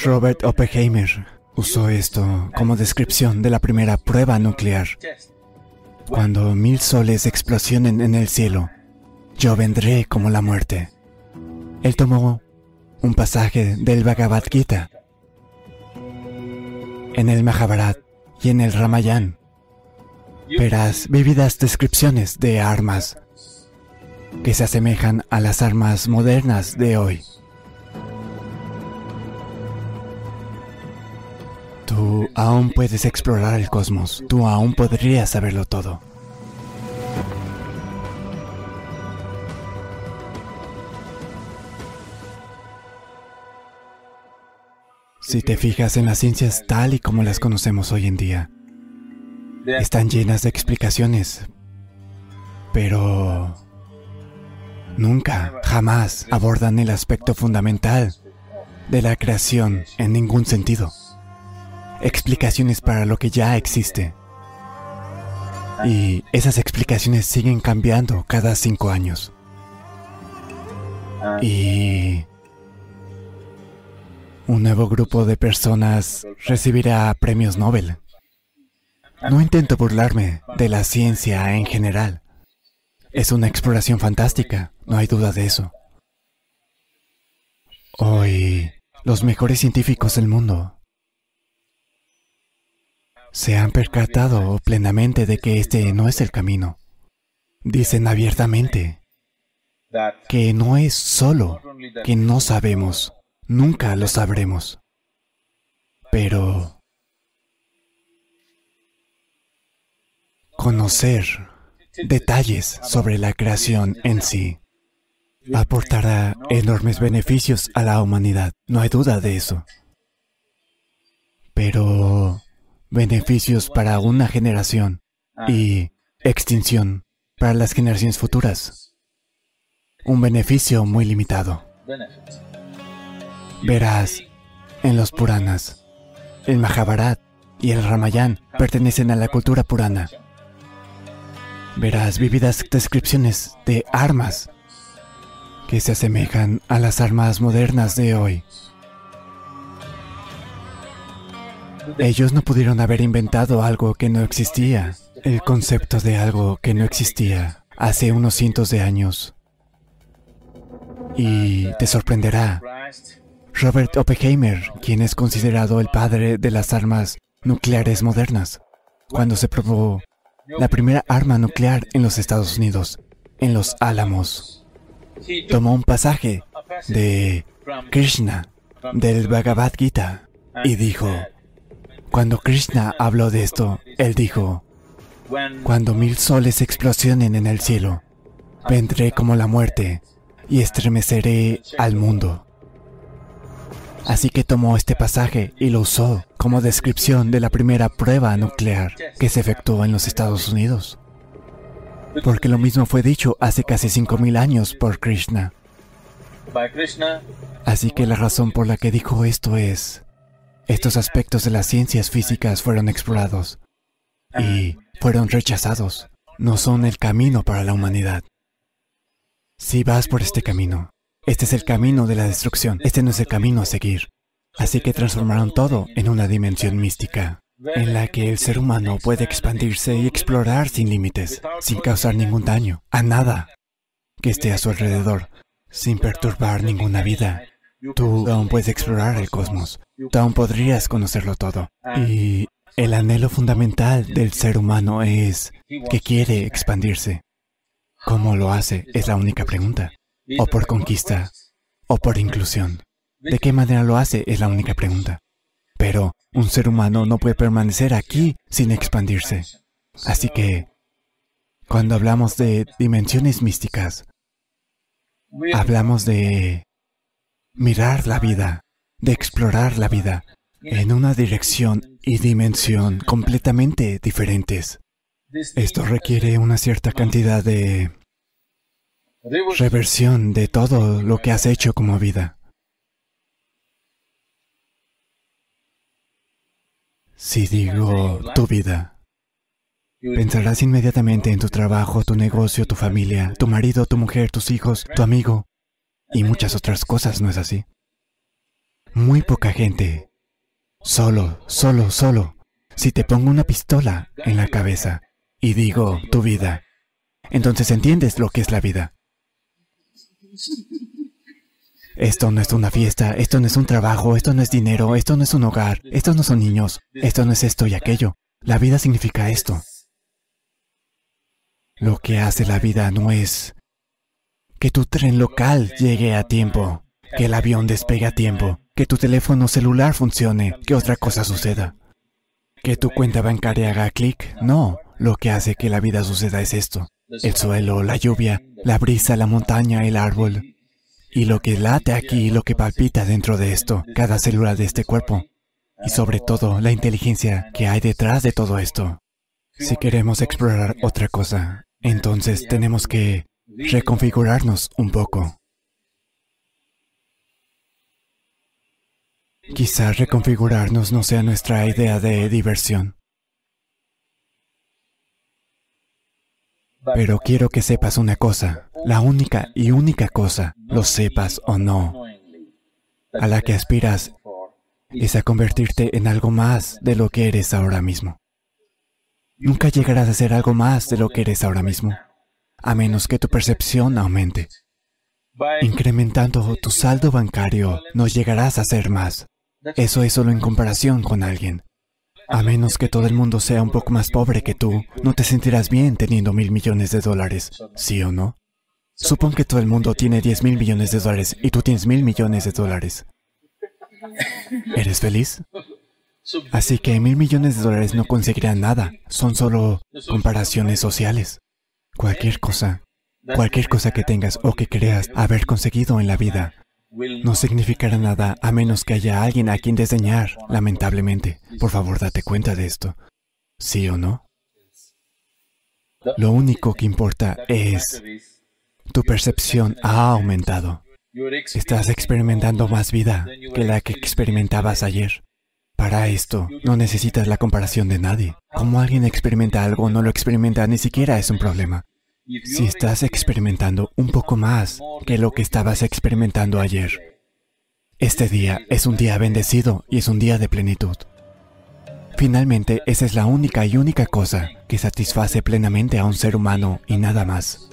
Robert Oppenheimer usó esto como descripción de la primera prueba nuclear. Cuando mil soles explosionen en el cielo, yo vendré como la muerte. Él tomó un pasaje del Bhagavad Gita. En el Mahabharat y en el Ramayana verás vividas descripciones de armas que se asemejan a las armas modernas de hoy. Tú aún puedes explorar el cosmos, tú aún podrías saberlo todo. Si te fijas en las ciencias tal y como las conocemos hoy en día, están llenas de explicaciones, pero nunca, jamás abordan el aspecto fundamental de la creación en ningún sentido. Explicaciones para lo que ya existe. Y esas explicaciones siguen cambiando cada cinco años. Y un nuevo grupo de personas recibirá premios Nobel. No intento burlarme de la ciencia en general. Es una exploración fantástica, no hay duda de eso. Hoy, los mejores científicos del mundo se han percatado plenamente de que este no es el camino. Dicen abiertamente que no es solo que no sabemos, nunca lo sabremos. Pero conocer detalles sobre la creación en sí aportará enormes beneficios a la humanidad, no hay duda de eso. Pero beneficios para una generación y extinción para las generaciones futuras. Un beneficio muy limitado. Verás, en los Puranas, el Mahabharat y el Ramayana pertenecen a la cultura purana verás vividas descripciones de armas que se asemejan a las armas modernas de hoy. Ellos no pudieron haber inventado algo que no existía, el concepto de algo que no existía hace unos cientos de años. Y te sorprenderá, Robert Oppenheimer, quien es considerado el padre de las armas nucleares modernas, cuando se probó la primera arma nuclear en los Estados Unidos, en los Álamos. Tomó un pasaje de Krishna, del Bhagavad Gita, y dijo, cuando Krishna habló de esto, él dijo, cuando mil soles explosionen en el cielo, vendré como la muerte y estremeceré al mundo. Así que tomó este pasaje y lo usó como descripción de la primera prueba nuclear que se efectuó en los Estados Unidos. Porque lo mismo fue dicho hace casi 5.000 años por Krishna. Así que la razón por la que dijo esto es, estos aspectos de las ciencias físicas fueron explorados y fueron rechazados. No son el camino para la humanidad. Si vas por este camino, este es el camino de la destrucción, este no es el camino a seguir. Así que transformaron todo en una dimensión mística, en la que el ser humano puede expandirse y explorar sin límites, sin causar ningún daño, a nada que esté a su alrededor, sin perturbar ninguna vida. Tú aún puedes explorar el cosmos, tú aún podrías conocerlo todo. Y el anhelo fundamental del ser humano es que quiere expandirse. ¿Cómo lo hace? Es la única pregunta o por conquista, o por inclusión. ¿De qué manera lo hace? Es la única pregunta. Pero un ser humano no puede permanecer aquí sin expandirse. Así que, cuando hablamos de dimensiones místicas, hablamos de mirar la vida, de explorar la vida en una dirección y dimensión completamente diferentes. Esto requiere una cierta cantidad de reversión de todo lo que has hecho como vida. Si digo tu vida, pensarás inmediatamente en tu trabajo, tu negocio, tu familia, tu marido, tu mujer, tus hijos, tu amigo y muchas otras cosas, ¿no es así? Muy poca gente. Solo, solo, solo. Si te pongo una pistola en la cabeza y digo tu vida, entonces entiendes lo que es la vida. Esto no es una fiesta, esto no es un trabajo, esto no es dinero, esto no es un hogar, estos no son niños, esto no es esto y aquello. La vida significa esto. Lo que hace la vida no es que tu tren local llegue a tiempo, que el avión despegue a tiempo, que tu teléfono celular funcione, que otra cosa suceda. Que tu cuenta bancaria haga clic, no. Lo que hace que la vida suceda es esto. El suelo, la lluvia, la brisa, la montaña, el árbol. Y lo que late aquí, lo que palpita dentro de esto, cada célula de este cuerpo. Y sobre todo, la inteligencia que hay detrás de todo esto. Si queremos explorar otra cosa, entonces tenemos que reconfigurarnos un poco. Quizás reconfigurarnos no sea nuestra idea de diversión. Pero quiero que sepas una cosa, la única y única cosa, lo sepas o no, a la que aspiras es a convertirte en algo más de lo que eres ahora mismo. Nunca llegarás a ser algo más de lo que eres ahora mismo, a menos que tu percepción aumente. Incrementando tu saldo bancario, no llegarás a ser más. Eso es solo en comparación con alguien. A menos que todo el mundo sea un poco más pobre que tú, no te sentirás bien teniendo mil millones de dólares, ¿sí o no? Supón que todo el mundo tiene diez mil millones de dólares y tú tienes mil millones de dólares. ¿Eres feliz? Así que mil millones de dólares no conseguirán nada, son solo comparaciones sociales. Cualquier cosa, cualquier cosa que tengas o que creas haber conseguido en la vida no significará nada a menos que haya alguien a quien desdeñar, lamentablemente. Por favor, date cuenta de esto. ¿Sí o no? Lo único que importa es tu percepción ha aumentado. Estás experimentando más vida que la que experimentabas ayer. Para esto, no necesitas la comparación de nadie. Como alguien experimenta algo no lo experimenta, ni siquiera es un problema. Si estás experimentando un poco más que lo que estabas experimentando ayer, este día es un día bendecido y es un día de plenitud. Finalmente, esa es la única y única cosa que satisface plenamente a un ser humano y nada más.